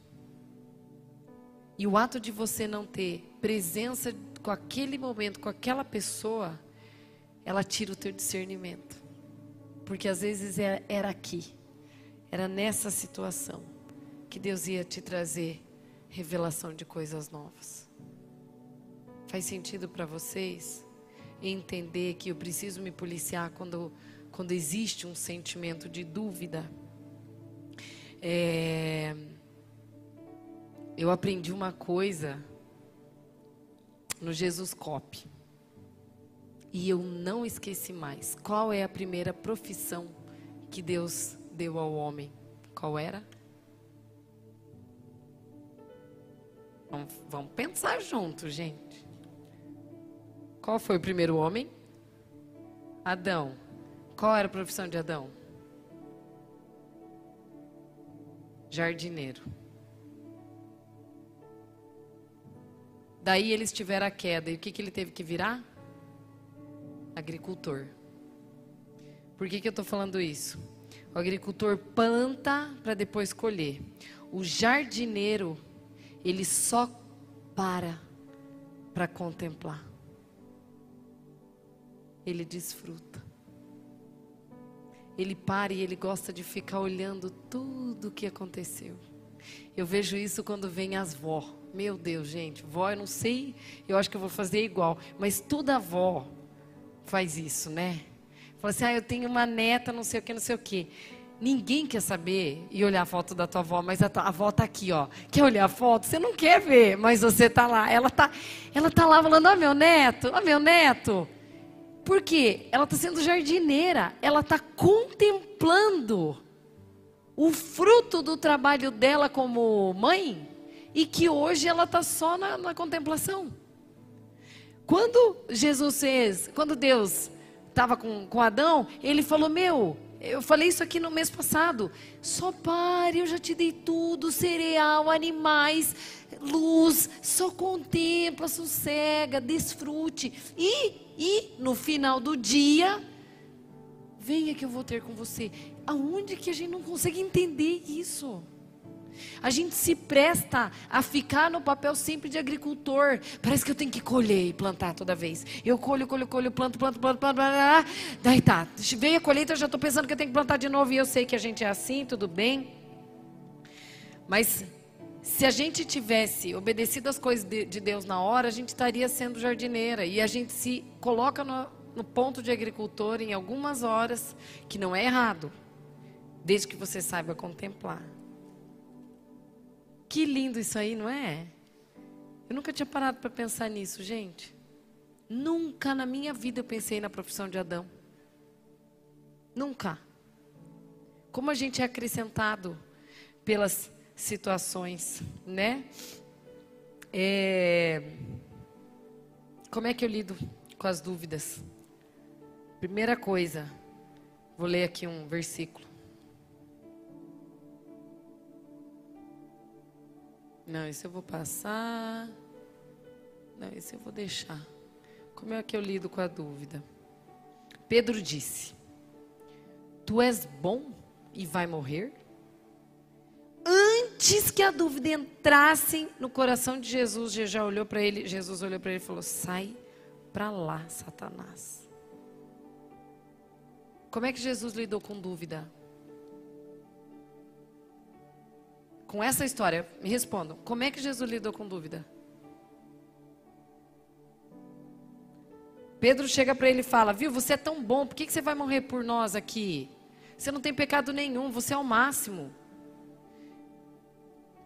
E o ato de você não ter presença com aquele momento, com aquela pessoa, ela tira o teu discernimento. Porque às vezes é, era aqui, era nessa situação, que Deus ia te trazer revelação de coisas novas. Faz sentido para vocês? entender que eu preciso me policiar quando, quando existe um sentimento de dúvida. É, eu aprendi uma coisa no Jesus Cop. E eu não esqueci mais. Qual é a primeira profissão que Deus deu ao homem? Qual era? Vamos, vamos pensar junto, gente. Qual foi o primeiro homem? Adão. Qual era a profissão de Adão? Jardineiro. Daí eles tiveram a queda. E o que, que ele teve que virar? Agricultor. Por que, que eu estou falando isso? O agricultor planta para depois colher. O jardineiro, ele só para para contemplar. Ele desfruta. Ele para e ele gosta de ficar olhando tudo o que aconteceu. Eu vejo isso quando vem as vó. Meu Deus, gente, vó, eu não sei, eu acho que eu vou fazer igual, mas toda avó faz isso, né? Fala assim: "Ah, eu tenho uma neta, não sei o que, não sei o que". Ninguém quer saber e olhar a foto da tua avó, mas a, tua, a avó tá aqui, ó. Quer olhar a foto? Você não quer ver, mas você tá lá. Ela tá, ela tá lá falando: "Ó, oh, meu neto, ó, oh, meu neto". Por quê? Ela está sendo jardineira, ela está contemplando o fruto do trabalho dela como mãe e que hoje ela está só na, na, contemplação. Quando Jesus fez, quando Deus estava com, com Adão, ele falou: Meu, eu falei isso aqui no mês passado. Só pare, eu já te dei tudo: cereal, animais, luz. Só contempla, sossega, desfrute. E e no final do dia, venha que eu vou ter com você. Aonde que a gente não consegue entender isso? A gente se presta a ficar no papel sempre de agricultor. Parece que eu tenho que colher e plantar toda vez. Eu colho, colho, colho, planto, planto, planto, planto, planto. Daí tá, veio a colheita, eu já estou pensando que eu tenho que plantar de novo. E eu sei que a gente é assim, tudo bem. Mas se a gente tivesse obedecido as coisas de, de, Deus na hora, a gente estaria sendo jardineira. E a gente se coloca no, no ponto de agricultor em algumas horas, que não é errado, desde que você saiba contemplar. Que lindo isso aí, não é? Eu nunca tinha parado para pensar nisso, gente. Nunca na minha vida eu pensei na profissão de Adão. Nunca. Como a gente é acrescentado pelas situações, né? É... Como é que eu lido com as dúvidas? Primeira coisa, vou ler aqui um versículo. Não, isso eu vou passar. Não, isso eu vou deixar. Como é que eu lido com a dúvida? Pedro disse: Tu és bom e vai morrer? antes que a dúvida entrasse no coração de Jesus, já olhou para ele, Jesus olhou para ele e falou: "Sai para lá, Satanás". Como é que Jesus lidou com dúvida? Com essa história, me respondam. Como é que Jesus lidou com dúvida? Pedro chega para ele e fala: Viu, você é tão bom, por que, que você vai morrer por nós aqui? Você não tem pecado nenhum, você é o máximo.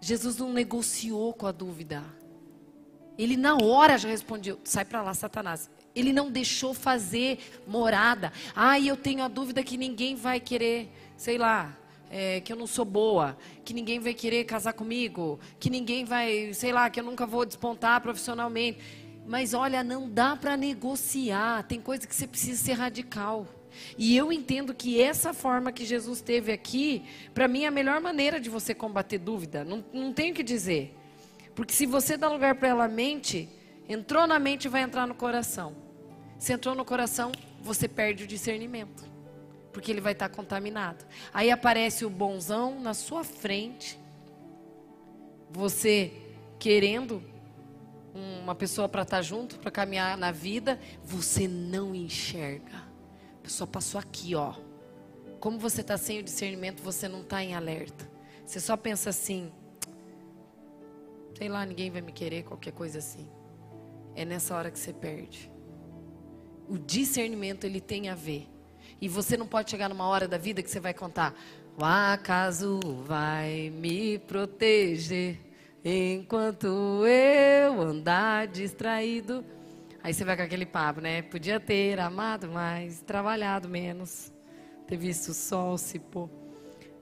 Jesus não negociou com a dúvida. Ele na hora já respondeu: sai para lá, Satanás. Ele não deixou fazer morada. Ah, eu tenho a dúvida que ninguém vai querer, sei lá, é, que eu não sou boa, que ninguém vai querer casar comigo, que ninguém vai, sei lá, que eu nunca vou despontar profissionalmente. Mas olha, não dá para negociar. Tem coisa que você precisa ser radical. E eu entendo que essa forma que Jesus teve aqui, para mim é a melhor maneira de você combater dúvida. Não, não tenho o que dizer. Porque se você dá lugar para ela mente, entrou na mente vai entrar no coração. Se entrou no coração, você perde o discernimento. Porque ele vai estar tá contaminado. Aí aparece o bonzão na sua frente. Você querendo uma pessoa para estar tá junto, para caminhar na vida, você não enxerga. A pessoa passou aqui, ó. Como você está sem o discernimento, você não está em alerta. Você só pensa assim, sei lá, ninguém vai me querer, qualquer coisa assim. É nessa hora que você perde. O discernimento ele tem a ver. E você não pode chegar numa hora da vida que você vai contar: o acaso vai me proteger enquanto eu andar distraído. Aí você vai com aquele papo, né? Podia ter amado mais, trabalhado menos, ter visto o sol se pôr.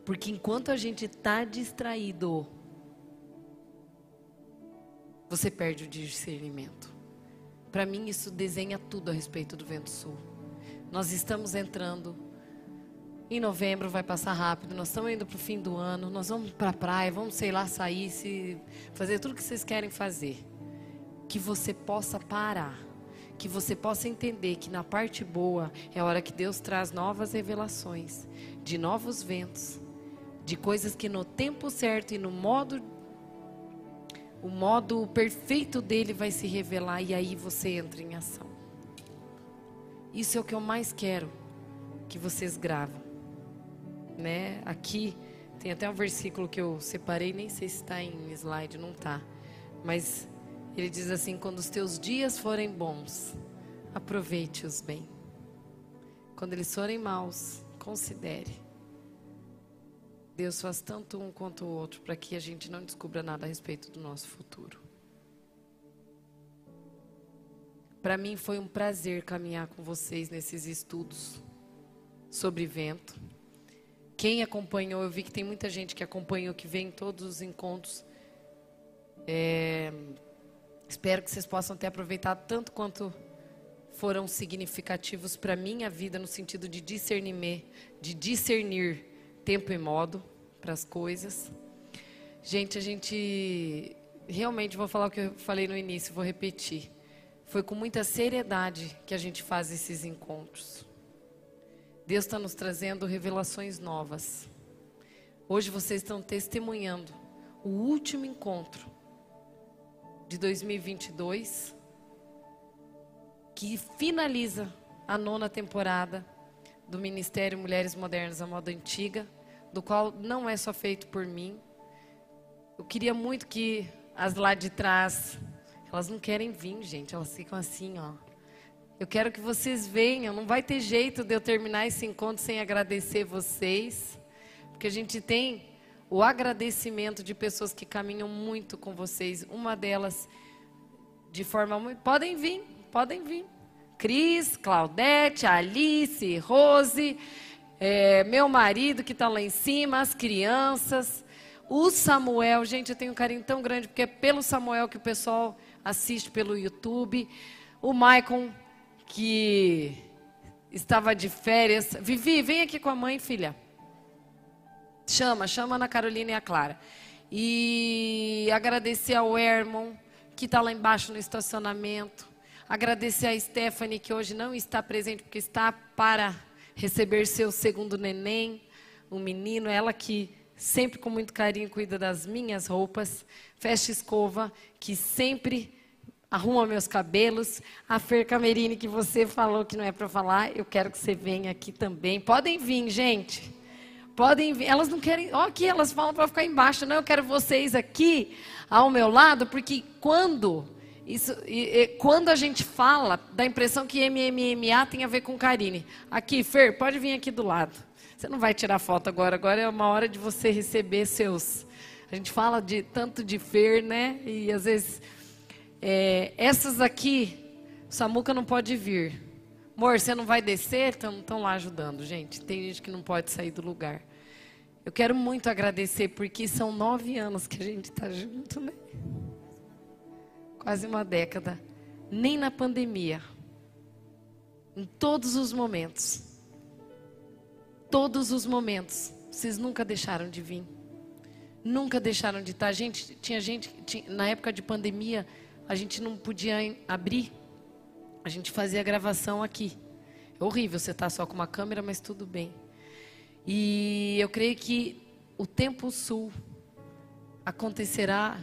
Porque enquanto a gente está distraído, você perde o discernimento. Para mim, isso desenha tudo a respeito do vento sul. Nós estamos entrando em novembro, vai passar rápido. Nós estamos indo para o fim do ano. Nós vamos para a praia, vamos, sei lá, sair, se, fazer tudo o que vocês querem fazer. Que você possa parar que você possa entender que na parte boa é a hora que Deus traz novas revelações, de novos ventos, de coisas que no tempo certo e no modo o modo perfeito dele vai se revelar e aí você entra em ação. Isso é o que eu mais quero que vocês gravam, né? Aqui tem até um versículo que eu separei, nem sei se está em slide, não está, mas ele diz assim: quando os teus dias forem bons, aproveite-os bem. Quando eles forem maus, considere. Deus faz tanto um quanto o outro para que a gente não descubra nada a respeito do nosso futuro. Para mim foi um prazer caminhar com vocês nesses estudos sobre vento. Quem acompanhou, eu vi que tem muita gente que acompanhou, que vem em todos os encontros. É, espero que vocês possam ter aproveitado tanto quanto foram significativos para minha vida no sentido de discernir, de discernir tempo e modo para as coisas. Gente, a gente realmente vou falar o que eu falei no início, vou repetir. Foi com muita seriedade que a gente faz esses encontros. Deus está nos trazendo revelações novas. Hoje vocês estão testemunhando o último encontro de 2022, que finaliza a nona temporada do Ministério Mulheres Modernas à Moda Antiga, do qual não é só feito por mim. Eu queria muito que as lá de trás, elas não querem vir, gente, elas ficam assim, ó. Eu quero que vocês venham. Não vai ter jeito de eu terminar esse encontro sem agradecer vocês, porque a gente tem o agradecimento de pessoas que caminham muito com vocês. Uma delas, de forma muito. Podem vir, podem vir. Cris, Claudete, Alice, Rose, é, meu marido que está lá em cima, as crianças, o Samuel. Gente, eu tenho um carinho tão grande, porque é pelo Samuel que o pessoal assiste pelo YouTube. O Maicon que estava de férias. Vivi, vem aqui com a mãe, filha. Chama, chama a Ana Carolina e a Clara. E agradecer ao Hermon, que está lá embaixo no estacionamento. Agradecer a Stephanie, que hoje não está presente, porque está para receber seu segundo neném, um menino. Ela que sempre com muito carinho cuida das minhas roupas. Fecha escova, que sempre arruma meus cabelos. A Fer Camerini, que você falou que não é para falar, eu quero que você venha aqui também. Podem vir, gente. Podem vir. Elas não querem. Ó, aqui elas falam para ficar embaixo. Não, eu quero vocês aqui ao meu lado, porque quando. Isso, e, e, quando a gente fala, dá a impressão que MMMA tem a ver com Karine. Aqui, Fer, pode vir aqui do lado. Você não vai tirar foto agora, agora é uma hora de você receber seus. A gente fala de tanto de Fer, né? E às vezes é, essas aqui, Samuca não pode vir. Amor, você não vai descer? Estão lá ajudando, gente. Tem gente que não pode sair do lugar. Eu quero muito agradecer, porque são nove anos que a gente está junto, né? Quase uma década. Nem na pandemia. Em todos os momentos. Todos os momentos. Vocês nunca deixaram de vir. Nunca deixaram de estar. Gente, tinha gente, tinha, na época de pandemia, a gente não podia abrir. A gente fazia a gravação aqui. É horrível você estar tá só com uma câmera, mas tudo bem. E eu creio que o Tempo Sul acontecerá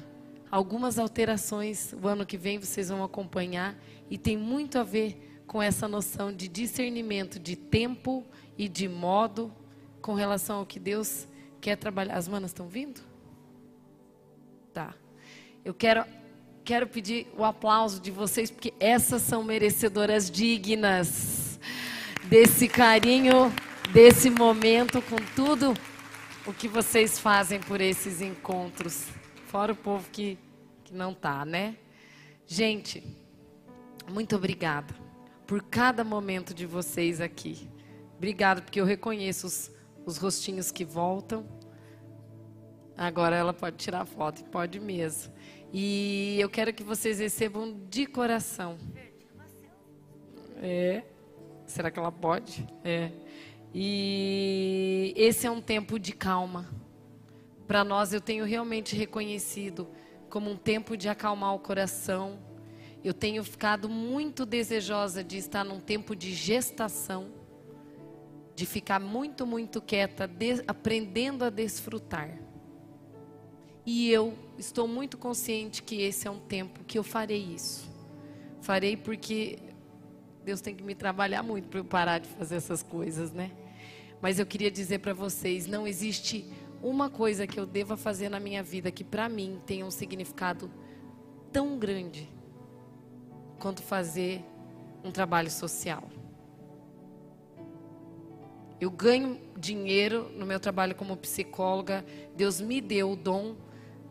algumas alterações o ano que vem, vocês vão acompanhar. E tem muito a ver com essa noção de discernimento de tempo e de modo com relação ao que Deus quer trabalhar. As manas estão vindo? Tá. Eu quero quero pedir o aplauso de vocês, porque essas são merecedoras dignas desse carinho, desse momento, com tudo o que vocês fazem por esses encontros. Fora o povo que, que não está, né? Gente, muito obrigada por cada momento de vocês aqui. Obrigada, porque eu reconheço os, os rostinhos que voltam. Agora ela pode tirar foto, pode mesmo. E eu quero que vocês recebam de coração. É. Será que ela pode? É. E esse é um tempo de calma. Para nós, eu tenho realmente reconhecido como um tempo de acalmar o coração. Eu tenho ficado muito desejosa de estar num tempo de gestação, de ficar muito, muito quieta, de, aprendendo a desfrutar. E eu estou muito consciente que esse é um tempo que eu farei isso. Farei porque Deus tem que me trabalhar muito para eu parar de fazer essas coisas, né? Mas eu queria dizer para vocês, não existe uma coisa que eu deva fazer na minha vida que para mim tenha um significado tão grande quanto fazer um trabalho social. Eu ganho dinheiro no meu trabalho como psicóloga. Deus me deu o dom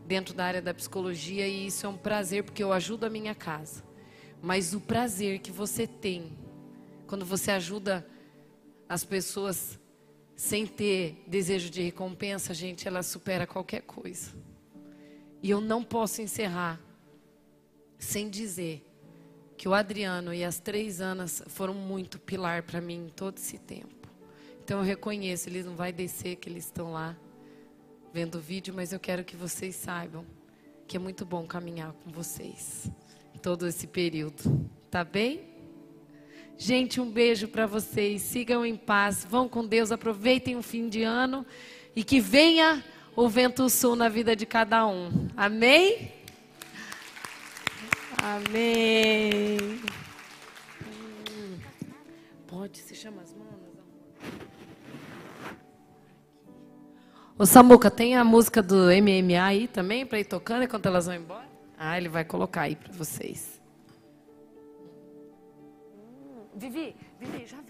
dentro da área da psicologia e isso é um prazer porque eu ajudo a minha casa. Mas o prazer que você tem quando você ajuda as pessoas sem ter desejo de recompensa, gente, ela supera qualquer coisa. E eu não posso encerrar sem dizer que o Adriano e as três Anas foram muito pilar para mim em todo esse tempo. Então eu reconheço, ele não vai descer que eles estão lá vendo o vídeo, mas eu quero que vocês saibam que é muito bom caminhar com vocês todo esse período. Tá bem? Gente, um beijo para vocês. Sigam em paz. Vão com Deus. Aproveitem o fim de ano e que venha o vento sul na vida de cada um. Amém? Amém. Pode, se chama Ô Samuca, tem a música do MMA aí também para ir tocando enquanto elas vão embora? Ah, ele vai colocar aí para vocês. Vivi, Vivi, já vem.